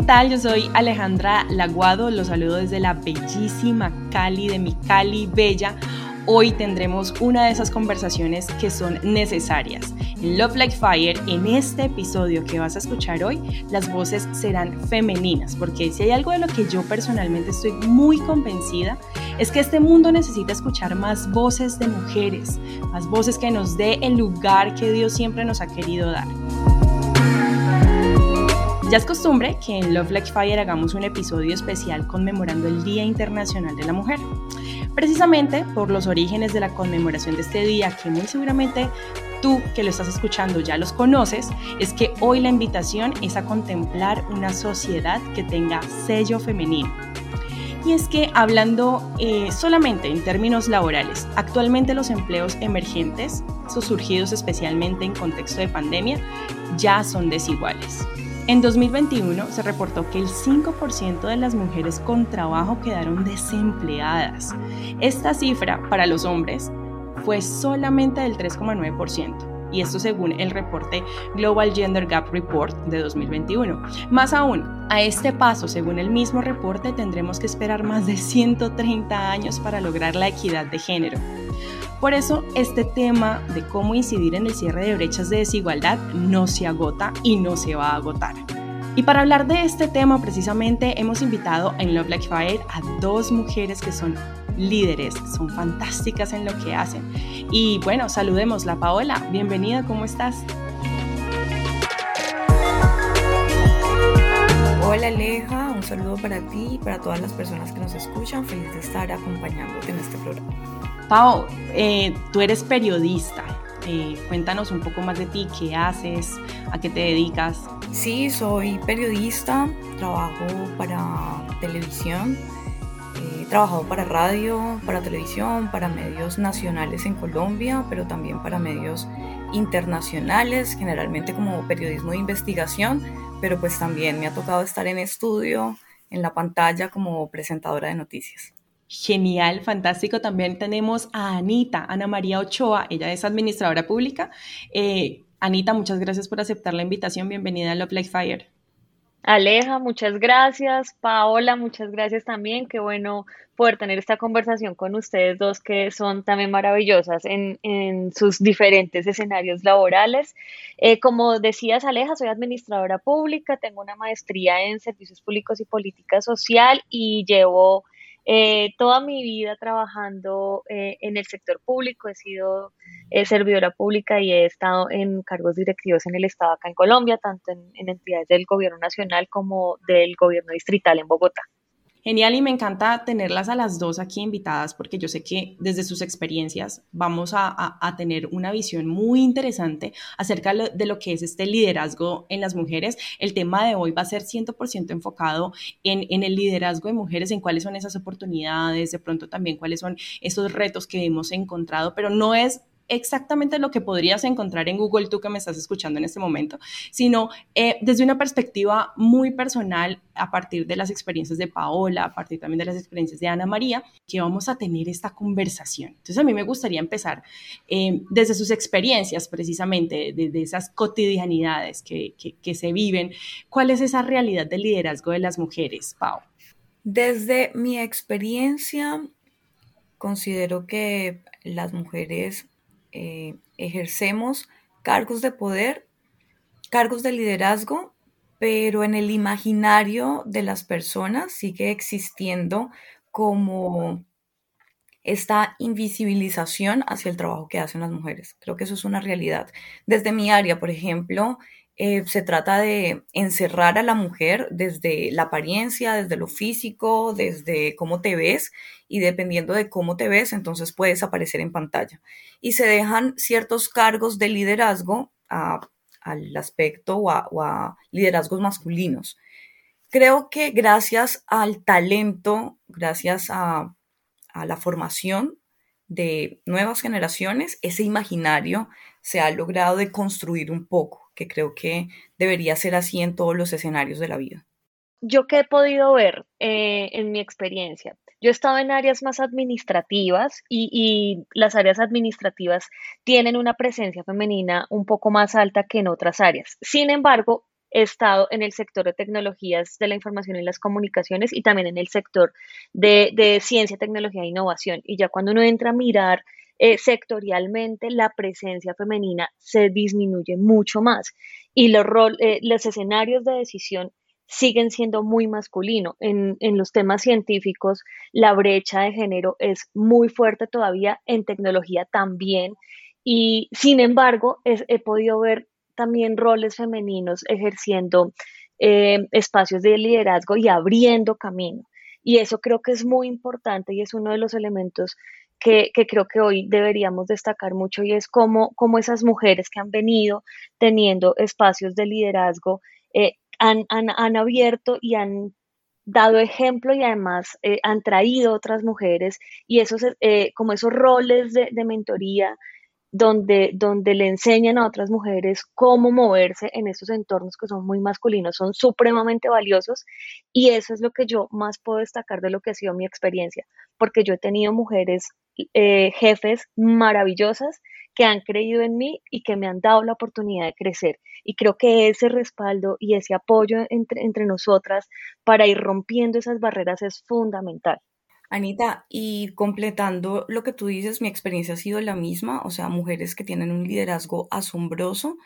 ¿qué tal? Yo soy Alejandra Laguado, los saludo desde la bellísima Cali, de mi Cali Bella. Hoy tendremos una de esas conversaciones que son necesarias. En Love Like Fire, en este episodio que vas a escuchar hoy, las voces serán femeninas, porque si hay algo de lo que yo personalmente estoy muy convencida, es que este mundo necesita escuchar más voces de mujeres, más voces que nos dé el lugar que Dios siempre nos ha querido dar. Ya es costumbre que en Love Like Fire hagamos un episodio especial conmemorando el Día Internacional de la Mujer. Precisamente por los orígenes de la conmemoración de este día, que muy seguramente tú que lo estás escuchando ya los conoces, es que hoy la invitación es a contemplar una sociedad que tenga sello femenino. Y es que hablando eh, solamente en términos laborales, actualmente los empleos emergentes, esos surgidos especialmente en contexto de pandemia, ya son desiguales. En 2021 se reportó que el 5% de las mujeres con trabajo quedaron desempleadas. Esta cifra para los hombres fue solamente del 3,9% y esto según el reporte Global Gender Gap Report de 2021. Más aún, a este paso, según el mismo reporte, tendremos que esperar más de 130 años para lograr la equidad de género. Por eso, este tema de cómo incidir en el cierre de brechas de desigualdad no se agota y no se va a agotar. Y para hablar de este tema precisamente hemos invitado en Love Like Fire a dos mujeres que son líderes, son fantásticas en lo que hacen. Y bueno, saludemosla Paola, bienvenida, ¿cómo estás? Hola Aleja, un saludo para ti y para todas las personas que nos escuchan. Feliz de estar acompañándote en este programa. Pau, eh, tú eres periodista. Eh, cuéntanos un poco más de ti, qué haces, a qué te dedicas. Sí, soy periodista, trabajo para televisión, he trabajado para radio, para televisión, para medios nacionales en Colombia, pero también para medios internacionales, generalmente como periodismo de investigación, pero pues también me ha tocado estar en estudio, en la pantalla como presentadora de noticias. Genial, fantástico. También tenemos a Anita, Ana María Ochoa, ella es administradora pública. Eh, Anita, muchas gracias por aceptar la invitación. Bienvenida a Love Like Fire. Aleja, muchas gracias. Paola, muchas gracias también. Qué bueno poder tener esta conversación con ustedes dos que son también maravillosas en, sus diferentes escenarios laborales. Eh, como decías, Aleja, soy administradora pública, tengo una maestría en servicios públicos y política social y llevo eh, toda mi vida trabajando eh, en el sector público, he sido eh, servidora pública y he estado en cargos directivos en el Estado acá en Colombia, tanto en entidades del gobierno nacional como del gobierno distrital en Bogotá. Genial y me encanta tenerlas a las dos aquí invitadas porque yo sé que desde sus experiencias vamos a, tener una visión muy interesante acerca de lo que es este liderazgo en las mujeres. El tema de hoy va a ser 100% enfocado en, en el liderazgo de mujeres, en cuáles son esas oportunidades, de pronto también cuáles son esos retos que hemos encontrado, pero no es exactamente lo que podrías encontrar en Google, tú que me estás escuchando en este momento, sino eh, desde una perspectiva muy personal a partir de las experiencias de Paola, a partir también de las experiencias de Ana María, que vamos a tener esta conversación. Entonces a mí me gustaría empezar eh, desde sus experiencias precisamente, desde esas cotidianidades que, que se viven. ¿Cuál es esa realidad del liderazgo de las mujeres, Pau? Desde mi experiencia, considero que las mujeres eh, ejercemos cargos de poder, cargos de liderazgo, pero en el imaginario de las personas sigue existiendo como esta invisibilización hacia el trabajo que hacen las mujeres. Creo que eso es una realidad. Desde mi área, por ejemplo, eh, se trata de encerrar a la mujer desde la apariencia, desde lo físico, desde cómo te ves y dependiendo de cómo te ves, entonces puedes aparecer en pantalla. Y se dejan ciertos cargos de liderazgo al aspecto o a, liderazgos masculinos. Creo que gracias al talento, gracias a, a la formación de nuevas generaciones, ese imaginario se ha logrado de construir un poco que creo que debería ser así en todos los escenarios de la vida. Yo que he podido ver eh, en mi experiencia, yo he estado en áreas más administrativas y, y, las áreas administrativas tienen una presencia femenina un poco más alta que en otras áreas. Sin embargo, he estado en el sector de tecnologías de la información y las comunicaciones y también en el sector de, ciencia, tecnología e innovación. Y ya cuando uno entra a mirar eh, sectorialmente, la presencia femenina se disminuye mucho más y los, eh, los escenarios de decisión siguen siendo muy masculinos. En, los temas científicos, la brecha de género es muy fuerte todavía, en tecnología también. Y sin embargo, he podido ver también roles femeninos ejerciendo eh, espacios de liderazgo y abriendo camino. Y eso creo que es muy importante y es uno de los elementos que, creo que hoy deberíamos destacar mucho y es cómo, esas mujeres que han venido teniendo espacios de liderazgo eh, han, abierto y han dado ejemplo y además eh, han traído otras mujeres y esos, eh, como esos roles de, mentoría donde, donde le enseñan a otras mujeres cómo moverse en estos entornos que son muy masculinos, son supremamente valiosos y eso es lo que yo más puedo destacar de lo que ha sido mi experiencia, porque yo he tenido mujeres eh, jefes maravillosas que han creído en mí y que me han dado la oportunidad de crecer. Y creo que ese respaldo y ese apoyo entre, entre nosotras para ir rompiendo esas barreras es fundamental. Anita, y completando lo que tú dices, mi experiencia ha sido la misma, o sea, mujeres que tienen un liderazgo asombroso.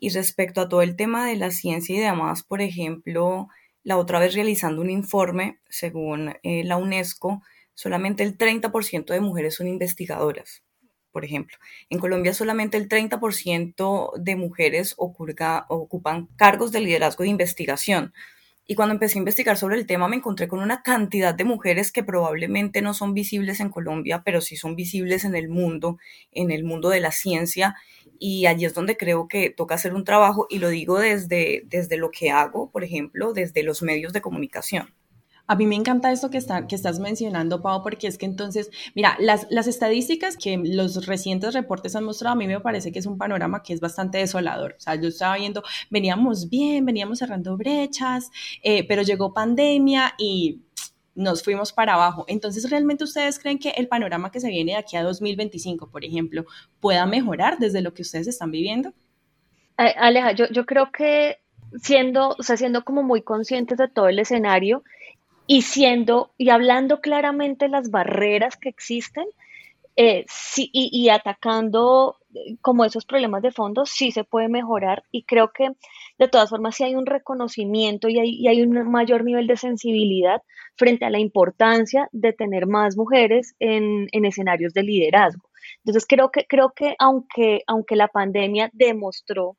Y respecto a todo el tema de la ciencia y demás, por ejemplo, la otra vez realizando un informe, según eh, la UNESCO, solamente el 30% de mujeres son investigadoras, por ejemplo. En Colombia solamente el 30% de mujeres ocupan cargos de liderazgo de investigación. Y cuando empecé a investigar sobre el tema me encontré con una cantidad de mujeres que probablemente no son visibles en Colombia, pero sí son visibles en el mundo, en el mundo de la ciencia. Y allí es donde creo que toca hacer un trabajo y lo digo desde, desde lo que hago, por ejemplo, desde los medios de comunicación. A mí me encanta esto que, está, que estás mencionando, Pau, porque es que entonces, mira, las, las estadísticas que los recientes reportes han mostrado, a mí me parece que es un panorama que es bastante desolador. O sea, yo estaba viendo, veníamos bien, veníamos cerrando brechas, eh, pero llegó pandemia y nos fuimos para abajo. Entonces, ¿realmente ustedes creen que el panorama que se viene de aquí a 2025, por ejemplo, pueda mejorar desde lo que ustedes están viviendo? Aleja, yo, yo creo que siendo, o sea, siendo como muy conscientes de todo el escenario, y siendo y hablando claramente las barreras que existen eh, y, atacando eh, como esos problemas de fondo, sí se puede mejorar y creo que de todas formas sí hay un reconocimiento y hay, hay un mayor nivel de sensibilidad frente a la importancia de tener más mujeres en, en escenarios de liderazgo. Entonces creo que, creo que aunque, aunque la pandemia demostró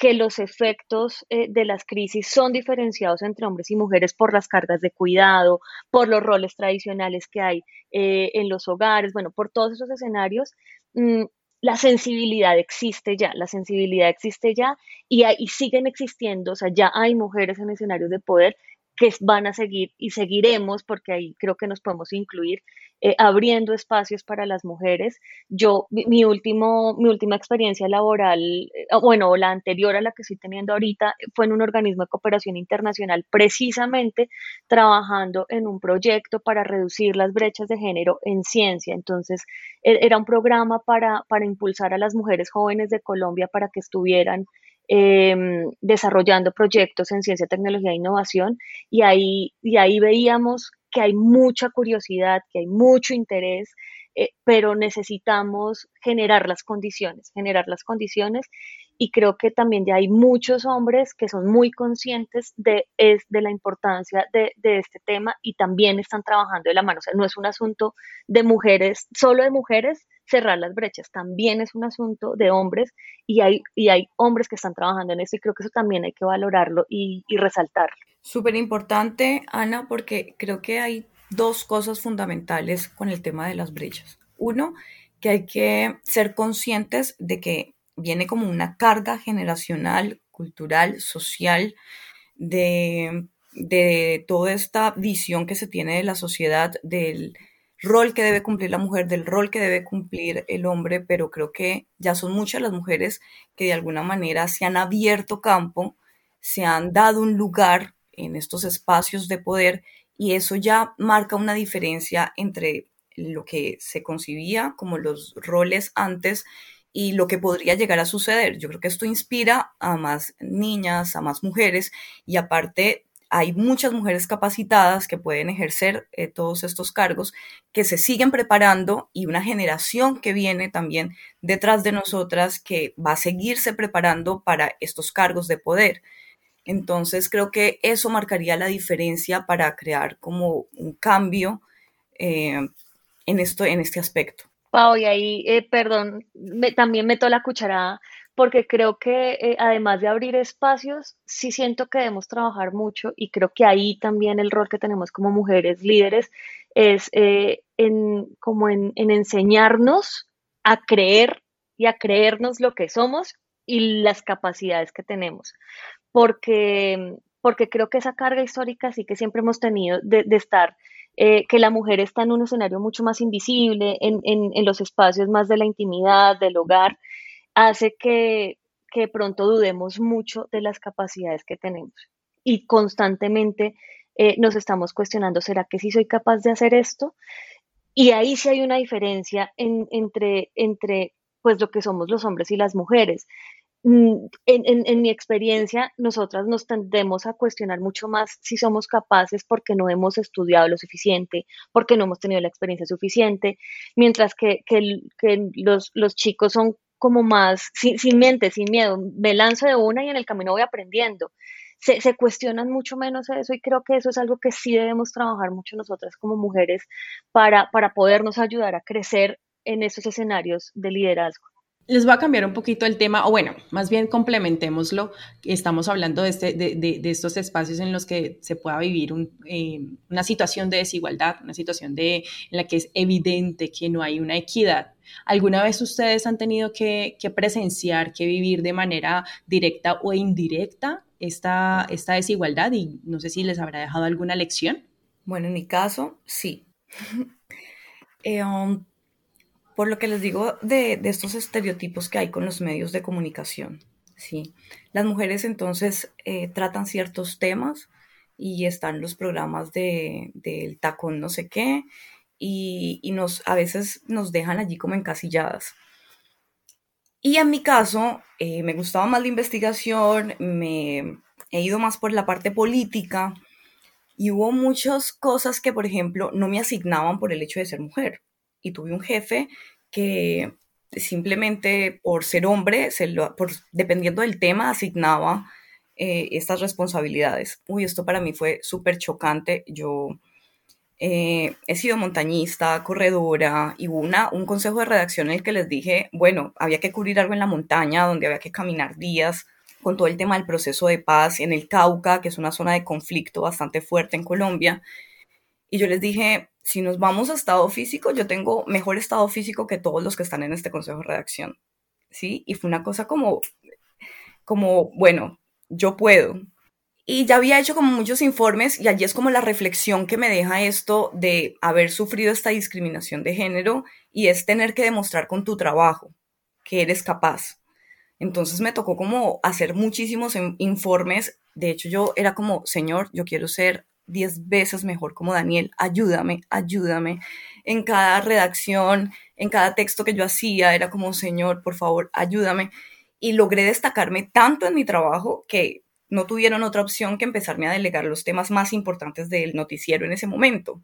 que los efectos eh, de las crisis son diferenciados entre hombres y mujeres por las cargas de cuidado, por los roles tradicionales que hay eh, en los hogares, bueno, por todos esos escenarios. Mm, la sensibilidad existe ya, la sensibilidad existe ya y, y siguen existiendo, o sea, ya hay mujeres en escenarios de poder que van a seguir y seguiremos, porque ahí creo que nos podemos incluir, eh, abriendo espacios para las mujeres. Yo, mi, último, mi última experiencia laboral, eh, bueno, la anterior a la que estoy teniendo ahorita, fue en un organismo de cooperación internacional, precisamente trabajando en un proyecto para reducir las brechas de género en ciencia. Entonces, e, era un programa para, para impulsar a las mujeres jóvenes de Colombia para que estuvieran Em, desarrollando proyectos en ciencia, tecnología e innovación y ahí, y ahí veíamos que hay mucha curiosidad, que hay mucho interés, eh, pero necesitamos generar las condiciones, generar las condiciones y creo que también ya hay muchos hombres que son muy conscientes de, la importancia de, este tema y también están trabajando de la mano. O sea, no es un asunto de mujeres, solo de mujeres, cerrar las brechas. También es un asunto de hombres y hay, y hay hombres que están trabajando en eso y creo que eso también hay que valorarlo y, y resaltarlo. Súper importante, Ana, porque creo que hay dos cosas fundamentales con el tema de las brechas. Uno, que hay que ser conscientes de que viene como una carga generacional, cultural, social, de, de toda esta visión que se tiene de la sociedad, del rol que debe cumplir la mujer, del rol que debe cumplir el hombre, pero creo que ya son muchas las mujeres que de alguna manera se han abierto campo, se han dado un lugar en estos espacios de poder y eso ya marca una diferencia entre lo que se concibía como los roles antes y lo que podría llegar a suceder. Yo creo que esto inspira a más niñas, a más mujeres y aparte hay muchas mujeres capacitadas que pueden ejercer eh, todos estos cargos, que se siguen preparando y una generación que viene también detrás de nosotras que va a seguirse preparando para estos cargos de poder. Entonces creo que eso marcaría la diferencia para crear como un cambio eh, en, esto, en este aspecto. Pau, y ahí, eh, perdón, también meto la cucharada porque creo que eh, además de abrir espacios, sí siento que debemos trabajar mucho y creo que ahí también el rol que tenemos como mujeres líderes es eh, en, como en, enseñarnos a creer y a creernos lo que somos y las capacidades que tenemos. Porque, porque creo que esa carga histórica sí que siempre hemos tenido de, estar eh, que la mujer está en un escenario mucho más invisible, en, en, los espacios más de la intimidad, del hogar, hace que, que pronto dudemos mucho de las capacidades que tenemos y constantemente eh, nos estamos cuestionando, ¿será que sí soy capaz de hacer esto? Y ahí sí hay una diferencia entre, entre pues lo que somos los hombres y las mujeres. Mm, en, mi experiencia, nosotras nos tendemos a cuestionar mucho más si somos capaces porque no hemos estudiado lo suficiente, porque no hemos tenido la experiencia suficiente, mientras que, los, chicos son como más, sin, mente, sin miedo, me lanzo de una y en el camino voy aprendiendo. Se, cuestionan mucho menos eso y creo que eso es algo que sí debemos trabajar mucho nosotras como mujeres para, para podernos ayudar a crecer en esos escenarios de liderazgo. Les voy a cambiar un poquito el tema, o bueno, más bien complementémoslo. Estamos hablando de, este, estos espacios en los que se pueda vivir eh, una situación de desigualdad, una situación en la que es evidente que no hay una equidad ¿Alguna vez ustedes han tenido que, presenciar, que vivir de manera directa o indirecta esta, esta desigualdad? Y no sé si les habrá dejado alguna lección. Bueno, en mi caso, sí. Eh, um, por lo que les digo de, estos estereotipos que hay con los medios de comunicación, sí. Las mujeres entonces eh, tratan ciertos temas y están los programas del de, tacón no sé qué, y, nos, a veces nos dejan allí como encasilladas. Y en mi caso, eh, me gustaba más la investigación, me he ido más por la parte política y hubo muchas cosas que, por ejemplo, no me asignaban por el hecho de ser mujer. Y tuve un jefe que simplemente por ser hombre, por, dependiendo del tema, asignaba eh, estas responsabilidades. Uy, esto para mí fue súper chocante. Yo eh, he sido montañista, corredora, y una, un consejo de redacción en el que les dije, bueno, había que cubrir algo en la montaña, donde había que caminar días, con todo el tema del proceso de paz en el Cauca, que es una zona de conflicto bastante fuerte en Colombia. Y yo les dije, si nos vamos a estado físico, yo tengo mejor estado físico que todos los que están en este consejo de redacción. ¿Sí? Y fue una cosa como, como, bueno, yo puedo. Y ya había hecho como muchos informes y allí es como la reflexión que me deja esto de haber sufrido esta discriminación de género y es tener que demostrar con tu trabajo que eres capaz. Entonces me tocó como hacer muchísimos informes. De hecho, yo era como, Señor, yo quiero ser diez veces mejor como Daniel. Ayúdame, ayúdame. En cada redacción, en cada texto que yo hacía, era como, Señor, por favor, ayúdame. Y logré destacarme tanto en mi trabajo que no tuvieron otra opción que empezarme a delegar los temas más importantes del noticiero en ese momento.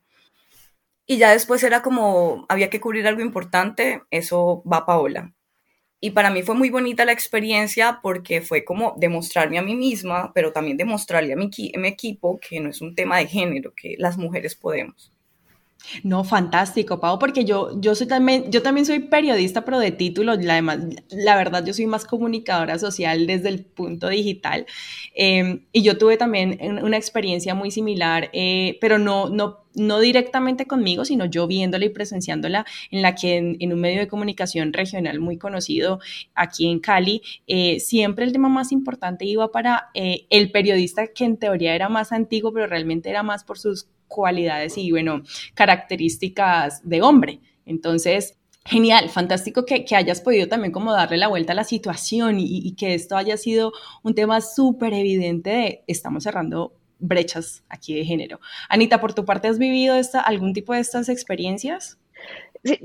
Y ya después era como, había que cubrir algo importante, eso va Paola. Y para mí fue muy bonita la experiencia porque fue como demostrarme a mí misma, pero también demostrarle a mi, mi equipo que no es un tema de género, que las mujeres podemos. No, fantástico, Pau, porque yo, yo, soy también, yo también soy periodista, pero de título, además, la verdad, yo soy más comunicadora social desde el punto digital. Em, y yo tuve también una experiencia muy similar, eh, pero no, no, no directamente conmigo, sino yo viéndola y presenciándola, en la que en, un medio de comunicación regional muy conocido aquí en Cali, eh, siempre el tema más importante iba para eh, el periodista que en teoría era más antiguo, pero realmente era más por sus cualidades y, bueno, características de hombre. Entonces, genial, fantástico que, hayas podido también como darle la vuelta a la situación y, que esto haya sido un tema súper evidente de estamos cerrando brechas aquí de género. Anita, por tu parte, ¿has vivido esta, algún tipo de estas experiencias? Sí,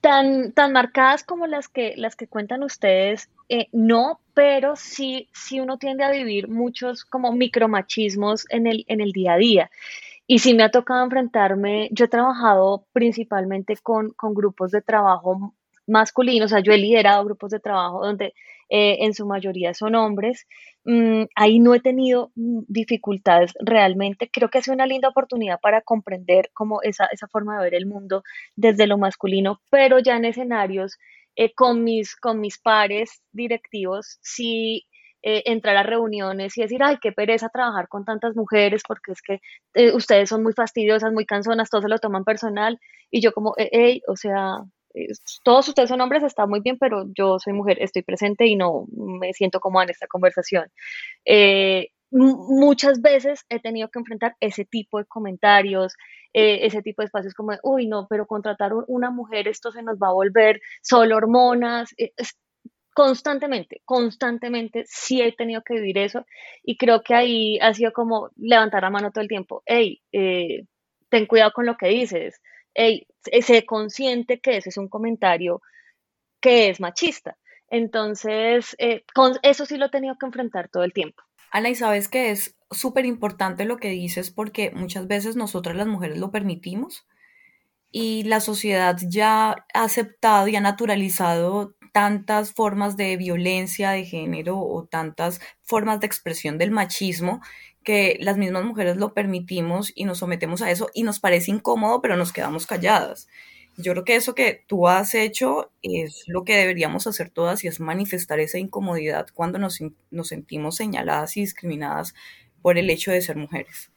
Tan, tan marcadas como las que, las que cuentan ustedes, eh, no, pero sí, sí uno tiende a vivir muchos como micromachismos en el, en el día a día. Y sí me ha tocado enfrentarme, yo he trabajado principalmente con, con grupos de trabajo masculinos, o sea, yo he liderado grupos de trabajo donde eh, en su mayoría son hombres. Mm, ahí no he tenido mm, dificultades realmente. Creo que ha sido una linda oportunidad para comprender como esa, esa forma de ver el mundo desde lo masculino, pero ya en escenarios eh, con, mis, con mis pares directivos, sí eh, entrar a reuniones y decir, ay, qué pereza trabajar con tantas mujeres porque es que ustedes son muy fastidiosas, muy cansonas, todos se lo toman personal. Y yo como, hey, o sea, todos ustedes son hombres, está muy bien, pero yo soy mujer, estoy presente y no me siento cómoda en esta conversación. Eh, muchas veces he tenido que enfrentar ese tipo de comentarios, eh, ese tipo de espacios como, uy, no, pero contratar una mujer, esto se nos va a volver solo hormonas. Eh, constantemente, constantemente sí he tenido que vivir eso y creo que ahí ha sido como levantar la mano todo el tiempo, hey, ten cuidado con lo que dices, hey, sé consciente que ese es un comentario que es machista. Entonces, eh, con eso sí lo he tenido que enfrentar todo el tiempo. Ana, y sabes que es súper importante lo que dices porque muchas veces nosotras las mujeres lo permitimos y la sociedad ya ha aceptado y ha naturalizado tantas formas de violencia de género o tantas formas de expresión del machismo que las mismas mujeres lo permitimos y nos sometemos a eso y nos parece incómodo, pero nos quedamos calladas. Yo creo que eso que tú has hecho es lo que deberíamos hacer todas y es manifestar esa incomodidad cuando nos, nos sentimos señaladas y discriminadas por el hecho de ser mujeres.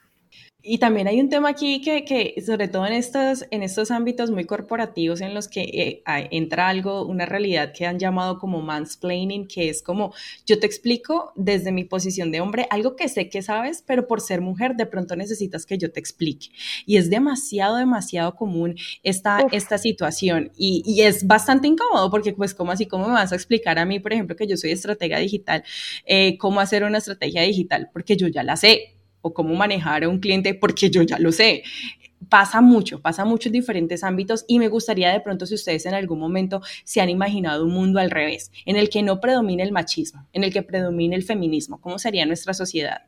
Y también hay un tema aquí que, que, sobre todo en estos, en estos ámbitos muy corporativos en los que eh, entra algo, una realidad que han llamado como mansplaining, que es como yo te explico desde mi posición de hombre algo que sé que sabes, pero por ser mujer de pronto necesitas que yo te explique. Y es demasiado, demasiado común esta, esta situación. Y, y, es bastante incómodo porque pues como así, ¿cómo me vas a explicar a mí, por ejemplo, que yo soy estratega digital, eh, cómo hacer una estrategia digital? Porque yo ya la sé o cómo manejar a un cliente porque yo ya lo sé. Pasa mucho, pasa mucho en diferentes ámbitos y me gustaría de pronto si ustedes en algún momento se han imaginado un mundo al revés, en el que no predomine el machismo, en el que predomine el feminismo, ¿cómo sería nuestra sociedad?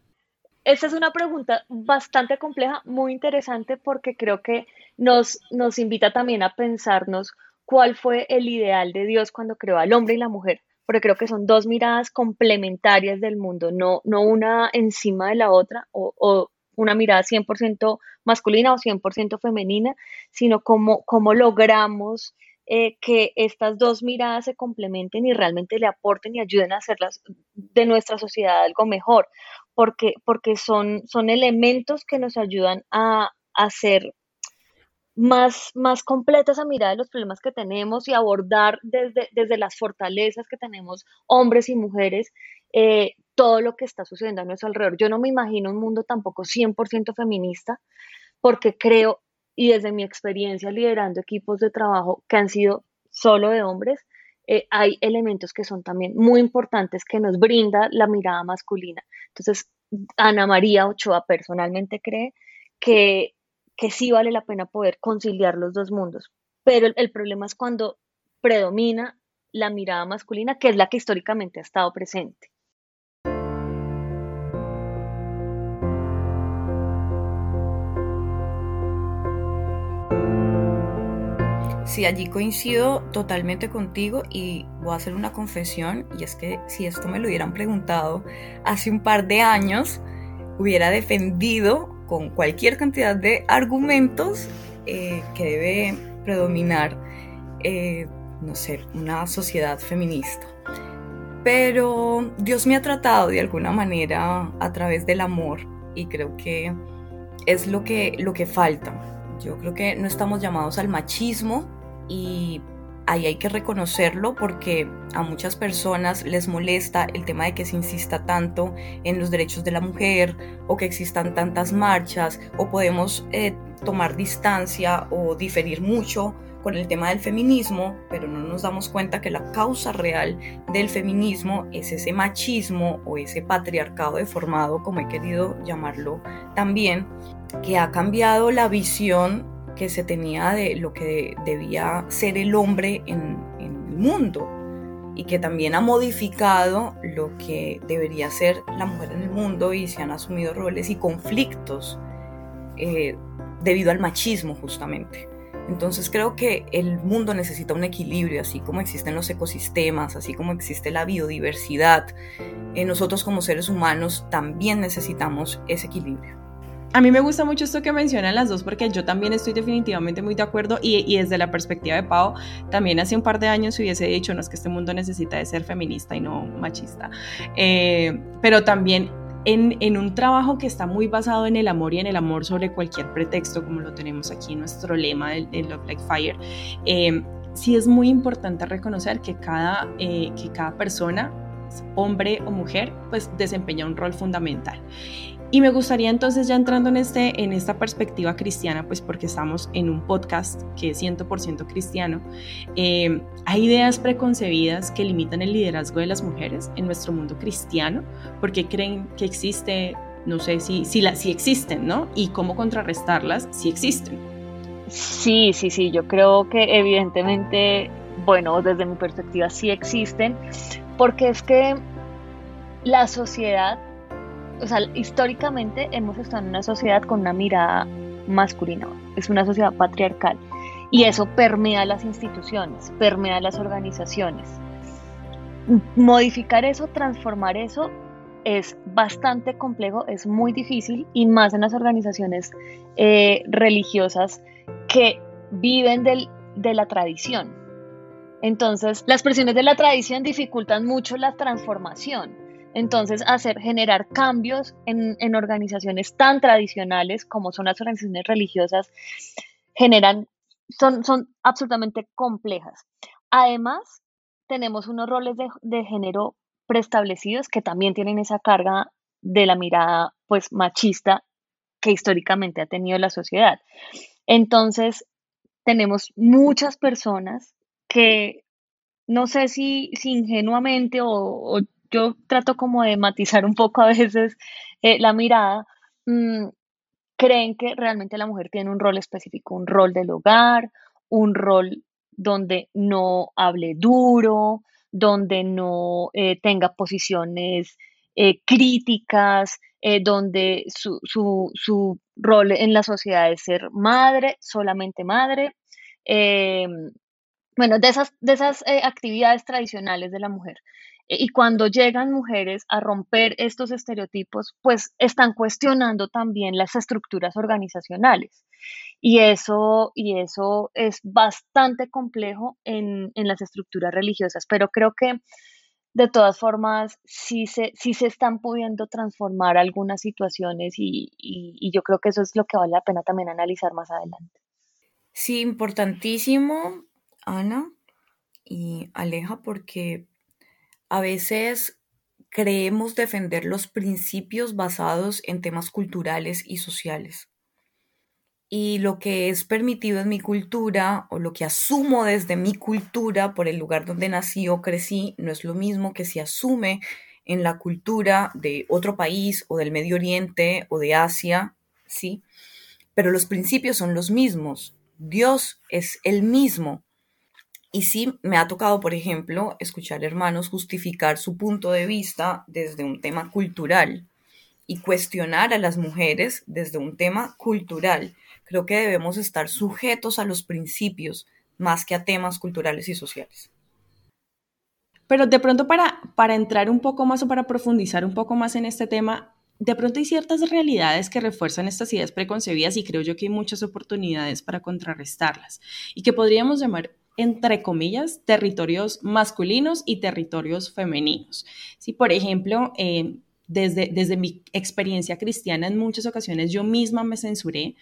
Esta es una pregunta bastante compleja, muy interesante porque creo que nos, nos invita también a pensarnos cuál fue el ideal de Dios cuando creó al hombre y la mujer porque creo que son dos miradas complementarias del mundo, no, no una encima de la otra o, una mirada 100% masculina o 100% femenina, sino cómo, cómo logramos eh, que estas dos miradas se complementen y realmente le aporten y ayuden a hacer de nuestra sociedad algo mejor, porque, porque son, son elementos que nos ayudan a hacer más, más completa esa mirada de los problemas que tenemos y abordar desde, desde las fortalezas que tenemos hombres y mujeres eh, todo lo que está sucediendo a nuestro alrededor. Yo no me imagino un mundo tampoco 100% feminista porque creo, y desde mi experiencia liderando equipos de trabajo que han sido solo de hombres, eh, hay elementos que son también muy importantes que nos brinda la mirada masculina. Entonces, Ana María Ochoa personalmente cree que que sí vale la pena poder conciliar los dos mundos. Pero el, problema es cuando predomina la mirada masculina, que es la que históricamente ha estado presente. Sí, allí coincido totalmente contigo y voy a hacer una confesión y es que si esto me lo hubieran preguntado hace un par de años, hubiera defendido con cualquier cantidad de argumentos eh, que debe predominar, eh, no sé, una sociedad feminista. Pero Dios me ha tratado de alguna manera a través del amor y creo que es lo que, lo que falta. Yo creo que no estamos llamados al machismo y ahí hay que reconocerlo porque a muchas personas les molesta el tema de que se insista tanto en los derechos de la mujer o que existan tantas marchas o podemos eh, tomar distancia o diferir mucho con el tema del feminismo, pero no nos damos cuenta que la causa real del feminismo es ese machismo o ese patriarcado deformado, como he querido llamarlo también, que ha cambiado la visión que se tenía de lo que debía ser el hombre en, el mundo y que también ha modificado lo que debería ser la mujer en el mundo y se han asumido roles y conflictos eh, debido al machismo justamente. Entonces creo que el mundo necesita un equilibrio, así como existen los ecosistemas, así como existe la biodiversidad. Eh, nosotros como seres humanos también necesitamos ese equilibrio. A mí me gusta mucho esto que mencionan las dos porque yo también estoy definitivamente muy de acuerdo y, desde la perspectiva de Pau, también hace un par de años hubiese dicho, no es que este mundo necesita de ser feminista y no machista, eh, pero también en, un trabajo que está muy basado en el amor y en el amor sobre cualquier pretexto, como lo tenemos aquí en nuestro lema del, Love Like Fire, eh, sí es muy importante reconocer que cada, eh, que cada persona, hombre o mujer, pues desempeña un rol fundamental. Y me gustaría entonces ya entrando en, este, en esta perspectiva cristiana, pues porque estamos en un podcast que es 100% cristiano, eh, hay ideas preconcebidas que limitan el liderazgo de las mujeres en nuestro mundo cristiano, porque creen que existe, no sé si, si, la, si existen, ¿no? Y cómo contrarrestarlas si existen. Sí, sí, sí, yo creo que evidentemente, bueno, desde mi perspectiva sí existen, porque es que la sociedad o sea, históricamente hemos estado en una sociedad con una mirada masculina, es una sociedad patriarcal y eso permea las instituciones, permea las organizaciones. Modificar eso, transformar eso es bastante complejo, es muy difícil y más en las organizaciones eh, religiosas que viven de la tradición. Entonces, las presiones de la tradición dificultan mucho la transformación. Entonces, hacer, generar cambios en, organizaciones tan tradicionales como son las organizaciones religiosas, generan, son, son absolutamente complejas. Además, tenemos unos roles de, género preestablecidos que también tienen esa carga de la mirada pues machista que históricamente ha tenido la sociedad. Entonces, tenemos muchas personas que no sé si, ingenuamente o, yo trato como de matizar un poco a veces eh, la mirada, mm, creen que realmente la mujer tiene un rol específico, un rol del hogar, un rol donde no hable duro, donde no eh, tenga posiciones eh, críticas, donde su, su, su, rol en la sociedad es ser madre, solamente madre. Bueno, de esas, de esas actividades tradicionales de la mujer. Y cuando llegan mujeres a romper estos estereotipos, pues están cuestionando también las estructuras organizacionales. Y eso, y eso es bastante complejo en, las estructuras religiosas, pero creo que de todas formas sí se, sí se están pudiendo transformar algunas situaciones y, y yo creo que eso es lo que vale la pena también analizar más adelante. Sí, importantísimo, Ana y Aleja, porque a veces creemos defender los principios basados en temas culturales y sociales. Y lo que es permitido en mi cultura o lo que asumo desde mi cultura por el lugar donde nací o crecí no es lo mismo que se asume en la cultura de otro país o del Medio Oriente o de Asia, ¿sí? Pero los principios son los mismos. Dios es el mismo. Y sí me ha tocado, por ejemplo, escuchar hermanos justificar su punto de vista desde un tema cultural y cuestionar a las mujeres desde un tema cultural. Creo que debemos estar sujetos a los principios más que a temas culturales y sociales. Pero de pronto para, para entrar un poco más o para profundizar un poco más en este tema, de pronto hay ciertas realidades que refuerzan estas ideas preconcebidas y creo yo que hay muchas oportunidades para contrarrestarlas y que podríamos llamar entre comillas, territorios masculinos y territorios femeninos. Si, por ejemplo, eh, desde, desde, mi experiencia cristiana, en muchas ocasiones yo misma me censuré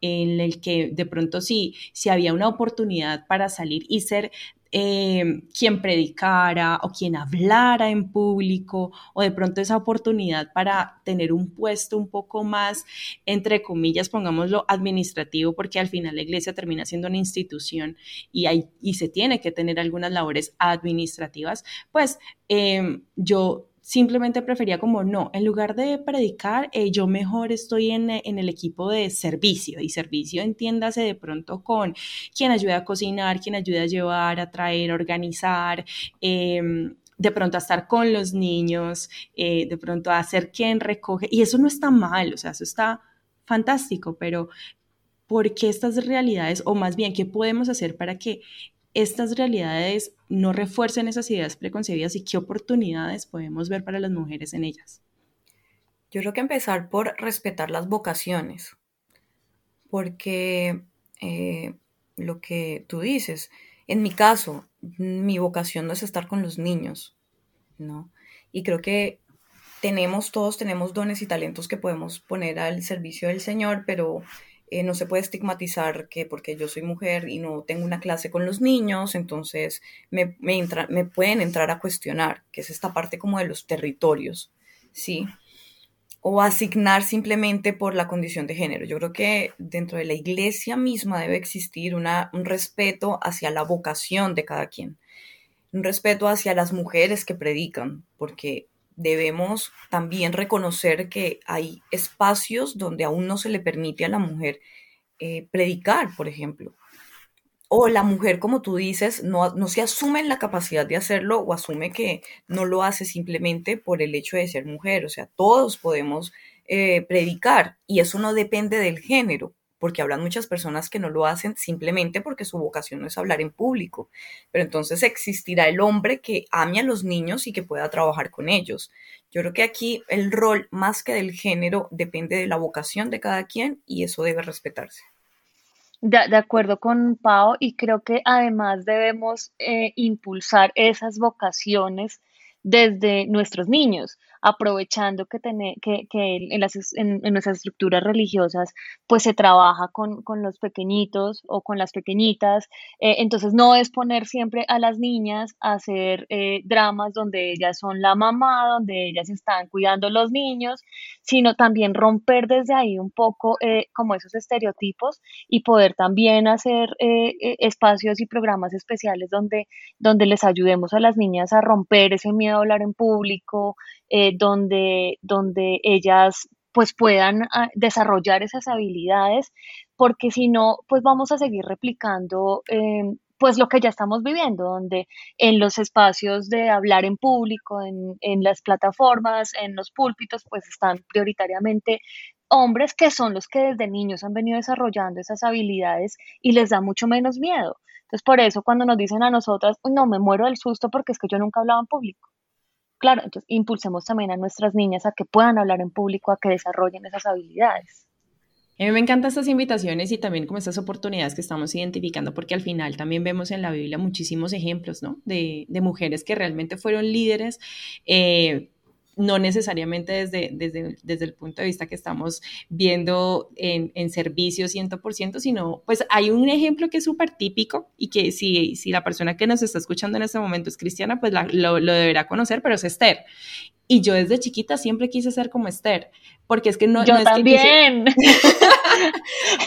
en el que de pronto sí, si había una oportunidad para salir y ser eh, quien predicara o quien hablara en público o de pronto esa oportunidad para tener un puesto un poco más, entre comillas, pongámoslo, administrativo, porque al final la iglesia termina siendo una institución y, hay, y se tiene que tener algunas labores administrativas, pues eh, yo simplemente prefería como, no, en lugar de predicar, eh, yo mejor estoy en, en, el equipo de servicio. Y servicio entiéndase de pronto con quien ayuda a cocinar, quien ayuda a llevar, a traer, organizar. Em, de pronto a estar con los niños, eh, de pronto a ser quien recoge, y eso no está mal, o sea, eso está fantástico, pero ¿por qué estas realidades, o más bien, qué podemos hacer para que estas realidades no refuercen esas ideas preconcebidas y qué oportunidades podemos ver para las mujeres en ellas? Yo creo que empezar por respetar las vocaciones, porque eh, lo que tú dices, en mi caso, mi vocación no es estar con los niños, ¿no? Y creo que tenemos, todos tenemos dones y talentos que podemos poner al servicio del Señor, pero eh, no se puede estigmatizar que porque yo soy mujer y no tengo una clase con los niños, entonces me, me, pueden entrar a cuestionar, que es esta parte como de los territorios, ¿sí? o asignar simplemente por la condición de género. Yo creo que dentro de la iglesia misma debe existir una, un respeto hacia la vocación de cada quien, un respeto hacia las mujeres que predican, porque debemos también reconocer que hay espacios donde aún no se le permite a la mujer eh, predicar, por ejemplo o la mujer, como tú dices, no, no, se asume en la capacidad de hacerlo o asume que no lo hace simplemente por el hecho de ser mujer. O sea, todos podemos eh, predicar y eso no depende del género, porque habrán muchas personas que no lo hacen simplemente porque su vocación no es hablar en público. Pero entonces existirá el hombre que ame a los niños y que pueda trabajar con ellos. Yo creo que aquí el rol, más que del género, depende de la vocación de cada quien y eso debe respetarse. De, acuerdo con Pau, y creo que además debemos eh, impulsar esas vocaciones desde nuestros niños aprovechando que, que, que en, las, en, nuestras estructuras religiosas pues se trabaja con, con los pequeñitos o con las pequeñitas. Eh, entonces no es poner siempre a las niñas a hacer eh, dramas donde ellas son la mamá, donde ellas están cuidando a los niños, sino también romper desde ahí un poco eh, como esos estereotipos y poder también hacer espacios y programas especiales donde, donde les ayudemos a las niñas a romper ese miedo a hablar en público, eh, donde, donde ellas pues puedan ah, desarrollar esas habilidades, porque si no, pues vamos a seguir replicando em, pues lo que ya estamos viviendo, donde en los espacios de hablar en público, en, en las plataformas, en los púlpitos, pues están prioritariamente hombres que son los que desde niños han venido desarrollando esas habilidades y les da mucho menos miedo. Entonces, por eso cuando nos dicen a nosotras, no, me muero del susto porque es que yo nunca hablaba en público. Claro, entonces impulsemos también a nuestras niñas a que puedan hablar en público, a que desarrollen esas habilidades. A mí me encantan estas invitaciones y también como estas oportunidades que estamos identificando, porque al final también vemos en la Biblia muchísimos ejemplos, ¿no? De, mujeres que realmente fueron líderes, eh, no necesariamente desde, desde, desde, el punto de vista que estamos viendo en, en servicio 100%, sino pues hay un ejemplo que es súper típico y que si, si la persona que nos está escuchando en este momento es cristiana, pues lo, lo, deberá conocer, pero es Esther. Y yo desde chiquita siempre quise ser como Esther, porque es que no... Yo no es también.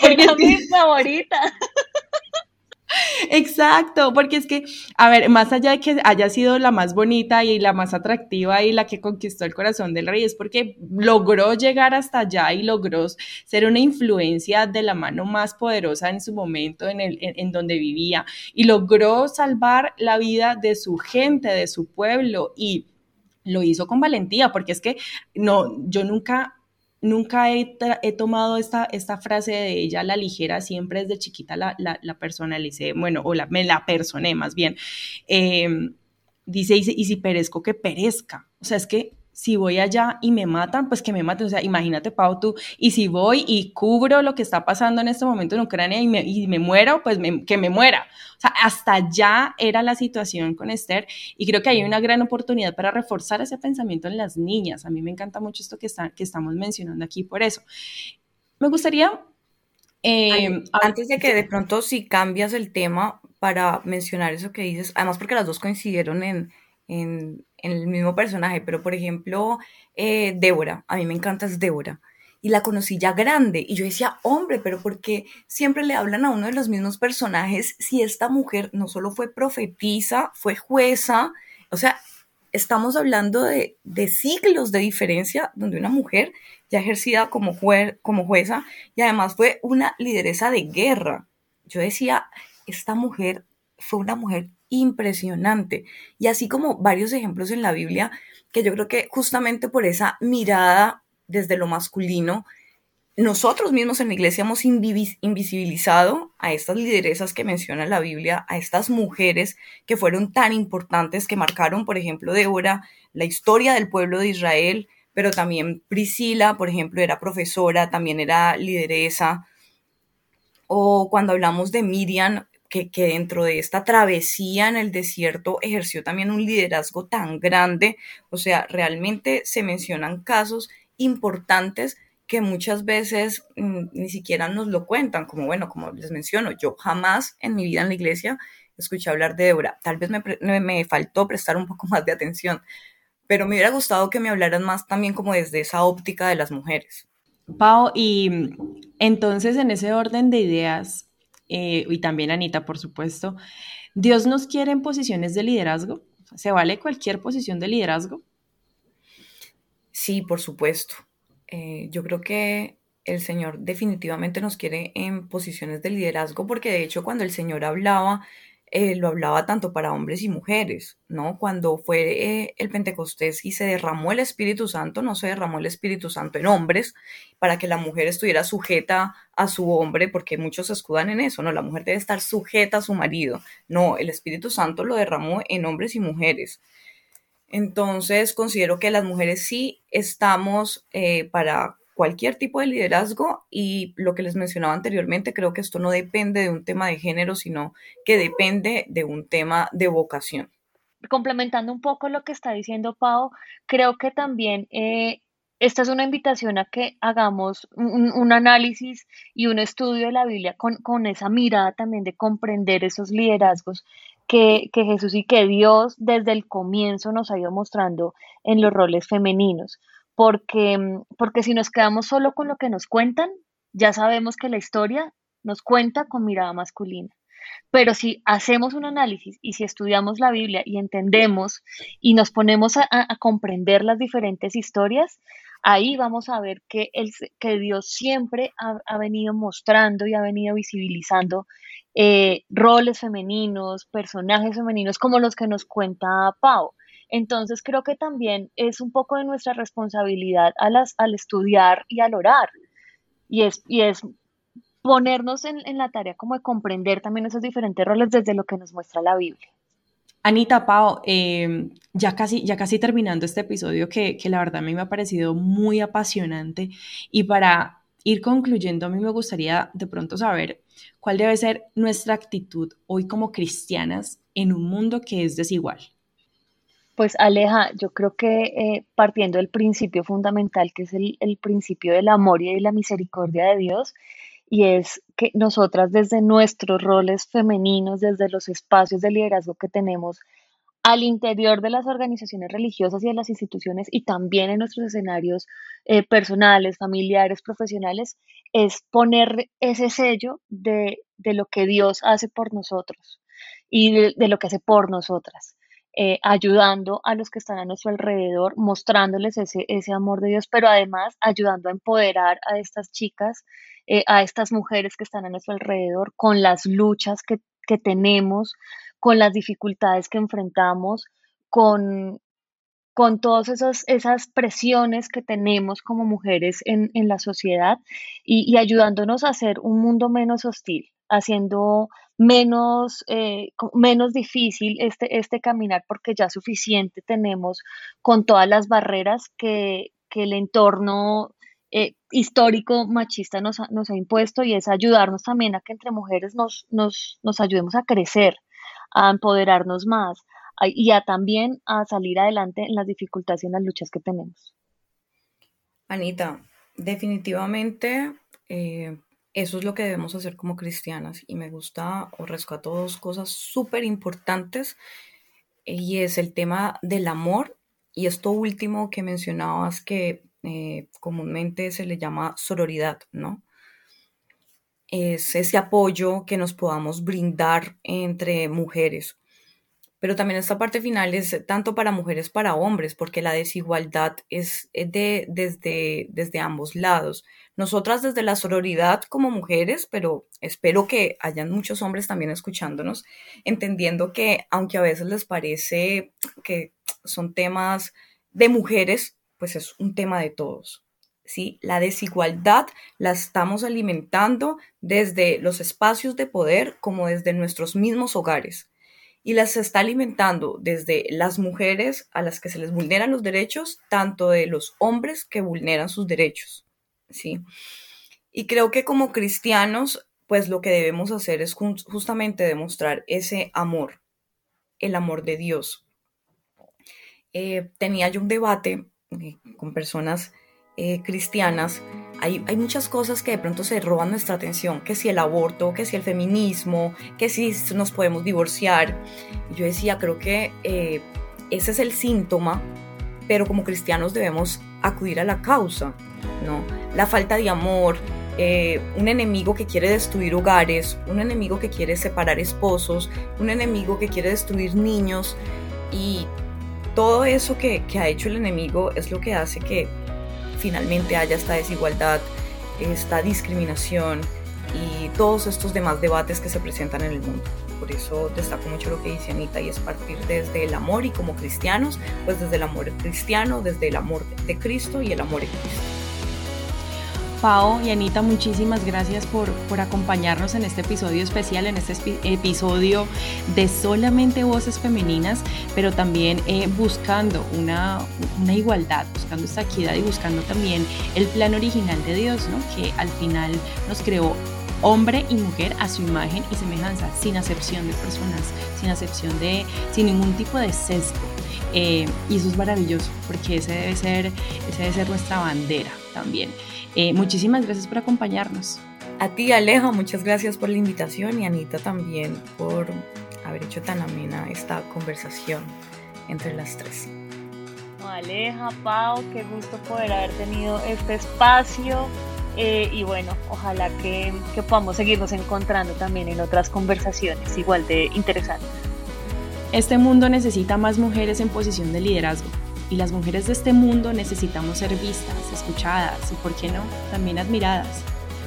Que porque es mi favorita. Exacto, porque es que, a ver, más allá de que haya sido la más bonita y la más atractiva y la que conquistó el corazón del rey, es porque logró llegar hasta allá y logró ser una influencia de la mano más poderosa en su momento en, el, en, donde vivía y logró salvar la vida de su gente, de su pueblo y lo hizo con valentía, porque es que no, yo nunca nunca he, tomado esta, esta frase de ella la ligera, siempre desde chiquita la, la, la personalicé, bueno, o la, me la personé más bien. Em, dice, y si perezco, que perezca. O sea, es que si voy allá y me matan, pues que me maten. O sea, imagínate, Pau, tú, y si voy y cubro lo que está pasando en este momento en Ucrania y me, y me muero, pues que me muera. O sea, hasta allá era la situación con Esther y creo que hay una gran oportunidad para reforzar ese pensamiento en las niñas. A mí me encanta mucho esto que, está, que estamos mencionando aquí por eso. Me gustaría... Eh, antes de que de pronto si cambias el tema para mencionar eso que dices, además porque las dos coincidieron en, en, el mismo personaje, pero por ejemplo, eh, Débora, a mí me encanta es Débora, y la conocí ya grande, y yo decía, hombre, pero ¿por qué siempre le hablan a uno de los mismos personajes si esta mujer no solo fue profetisa, fue jueza, o sea, estamos hablando de, siglos de diferencia donde una mujer ya ejercida como, como jueza y además fue una lideresa de guerra. Yo decía, esta mujer fue una mujer impresionante. Y así como varios ejemplos en la Biblia, que yo creo que justamente por esa mirada desde lo masculino, nosotros mismos en la iglesia hemos invisibilizado a estas lideresas que menciona la Biblia, a estas mujeres que fueron tan importantes, que marcaron, por ejemplo, Débora, la historia del pueblo de Israel, pero también Priscila, por ejemplo, era profesora, también era lideresa. O cuando hablamos de Miriam, que, que, dentro de esta travesía en el desierto ejerció también un liderazgo tan grande. O sea, realmente se mencionan casos importantes que muchas veces mm, ni siquiera nos lo cuentan, como bueno, como les menciono, yo jamás en mi vida en la iglesia escuché hablar de Débora. Tal vez me, me, faltó prestar un poco más de atención, pero me hubiera gustado que me hablaran más también como desde esa óptica de las mujeres. Pau, y entonces en ese orden de ideas, eh, y también Anita, por supuesto, ¿Dios nos quiere en posiciones de liderazgo? ¿Se vale cualquier posición de liderazgo? Sí, por supuesto. Eh, yo creo que el Señor definitivamente nos quiere en posiciones de liderazgo, porque de hecho cuando el Señor hablaba, eh, lo hablaba tanto para hombres y mujeres, ¿no? Cuando fue eh, el Pentecostés y se derramó el Espíritu Santo, no se derramó el Espíritu Santo en hombres, para que la mujer estuviera sujeta a su hombre, porque muchos se escudan en eso, ¿no? La mujer debe estar sujeta a su marido. No, el Espíritu Santo lo derramó en hombres y mujeres. Entonces, considero que las mujeres sí estamos eh, para cualquier tipo de liderazgo y lo que les mencionaba anteriormente, creo que esto no depende de un tema de género, sino que depende de un tema de vocación. Complementando un poco lo que está diciendo Pau, creo que también eh, esta es una invitación a que hagamos un, análisis y un estudio de la Biblia con, con, esa mirada también de comprender esos liderazgos que, Jesús y que Dios desde el comienzo nos ha ido mostrando en los roles femeninos. Porque, mm, porque si nos quedamos solo con lo que nos cuentan, ya sabemos que la historia nos cuenta con mirada masculina. Pero si hacemos un análisis y si estudiamos la Biblia y entendemos y nos ponemos a, comprender las diferentes historias, ahí vamos a ver que, el, que Dios siempre ha, ha, venido mostrando y ha venido visibilizando eh, roles femeninos, personajes femeninos como los que nos cuenta Pau. Entonces creo que también es un poco de nuestra responsabilidad al, al estudiar y al orar. Y es, y es ponernos en, la tarea como de comprender también esos diferentes roles desde lo que nos muestra la Biblia. Anita Pau, em, ya, casi, ya casi terminando este episodio que, que la verdad a mí me ha parecido muy apasionante y para ir concluyendo a mí me gustaría de pronto saber ¿Cuál debe ser nuestra actitud hoy como cristianas en un mundo que es desigual? Pues Aleja, yo creo que eh, partiendo del principio fundamental, que es el, el principio del amor y de la misericordia de Dios, y es que nosotras desde nuestros roles femeninos, desde los espacios de liderazgo que tenemos, al interior de las organizaciones religiosas y de las instituciones y también en nuestros escenarios eh, personales, familiares, profesionales, es poner ese sello de, lo que Dios hace por nosotros y de, lo que hace por nosotras. Eh, ayudando a los que están a nuestro alrededor, mostrándoles ese, ese, amor de Dios, pero además ayudando a empoderar a estas chicas, eh, a estas mujeres que están a nuestro alrededor con las luchas que, que tenemos, con las dificultades que enfrentamos, con, con todas esas, esas presiones que tenemos como mujeres en, la sociedad y, ayudándonos a hacer un mundo menos hostil, haciendo menos, eh, menos difícil este, este caminar porque ya suficiente tenemos con todas las barreras que, el entorno eh, histórico machista nos, nos, ha impuesto y es ayudarnos también a que entre mujeres nos, nos, nos ayudemos a crecer, a empoderarnos más y a también a salir adelante en las dificultades y en las luchas que tenemos. Anita, definitivamente eh, eso es lo que debemos hacer como cristianas y me gusta o rescato dos cosas súper importantes y es el tema del amor y esto último que mencionabas que eh, comúnmente se le llama sororidad, ¿no? es ese apoyo que nos podamos brindar entre mujeres. pero también esta parte final es tanto para mujeres para hombres, porque la desigualdad es de, desde, desde ambos lados. Nosotras desde la sororidad como mujeres, pero espero que hayan muchos hombres también escuchándonos, entendiendo que aunque a veces les parece que son temas de mujeres, pues es un tema de todos. ¿sí? La desigualdad la estamos alimentando desde los espacios de poder como desde nuestros mismos hogares y las está alimentando desde las mujeres a las que se les vulneran los derechos, tanto de los hombres que vulneran sus derechos, ¿sí? Y creo que como cristianos, pues lo que debemos hacer es justamente demostrar ese amor, el amor de Dios. Eh, tenía yo un debate eh, con personas eh, cristianas hay, muchas cosas que de pronto se roban nuestra atención, que si el aborto, que si el feminismo, que si nos podemos divorciar. Yo decía, creo que ese es el síntoma, pero como cristianos debemos acudir a la causa, ¿no? La falta de amor, eh, un enemigo que quiere destruir hogares, un enemigo que quiere separar esposos, un enemigo que quiere destruir niños y todo eso que, que ha hecho el enemigo es lo que hace que finalmente haya esta desigualdad, esta discriminación y todos estos demás debates que se presentan en el mundo. Por eso destaco mucho lo que dice Anita y es partir desde el amor y como cristianos, pues desde el amor cristiano, desde el amor de Cristo y el amor en Cristo. Pao y Anita, muchísimas gracias por, por acompañarnos en este episodio especial, en este episodio de solamente voces femeninas, pero también eh, buscando una, una, igualdad, buscando esta equidad y buscando también el plan original de Dios, ¿no? que al final nos creó hombre y mujer a su imagen y semejanza, sin acepción de personas, sin acepción de, sin ningún tipo de sesgo. Eh, y eso es maravilloso, porque ese debe ser, ese debe ser nuestra bandera también. Eh, muchísimas gracias por acompañarnos. A ti, Aleja, muchas gracias por la invitación y Anita también por haber hecho tan amena esta conversación entre las tres. Aleja, Pau, qué gusto poder haber tenido este espacio. Eh, y bueno, ojalá que, que podamos seguirnos encontrando también en otras conversaciones igual de interesantes. Este mundo necesita más mujeres en posición de liderazgo y las mujeres de este mundo necesitamos ser vistas, escuchadas y, por qué no, también admiradas.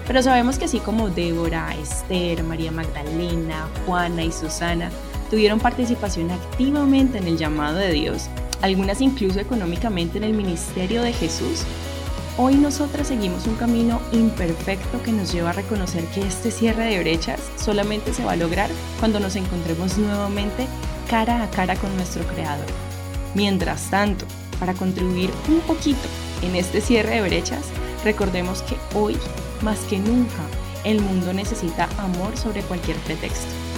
Pero sabemos que así como Débora, Esther, María Magdalena, Juana y Susana tuvieron participación activamente en el llamado de Dios, algunas incluso económicamente en el ministerio de Jesús, hoy nosotras seguimos un camino imperfecto que nos lleva a reconocer que este cierre de brechas solamente se va a lograr cuando nos encontremos nuevamente cara a cara con nuestro Creador. Mientras tanto, para contribuir un poquito en este cierre de brechas, recordemos que hoy, más que nunca, el mundo necesita amor sobre cualquier pretexto.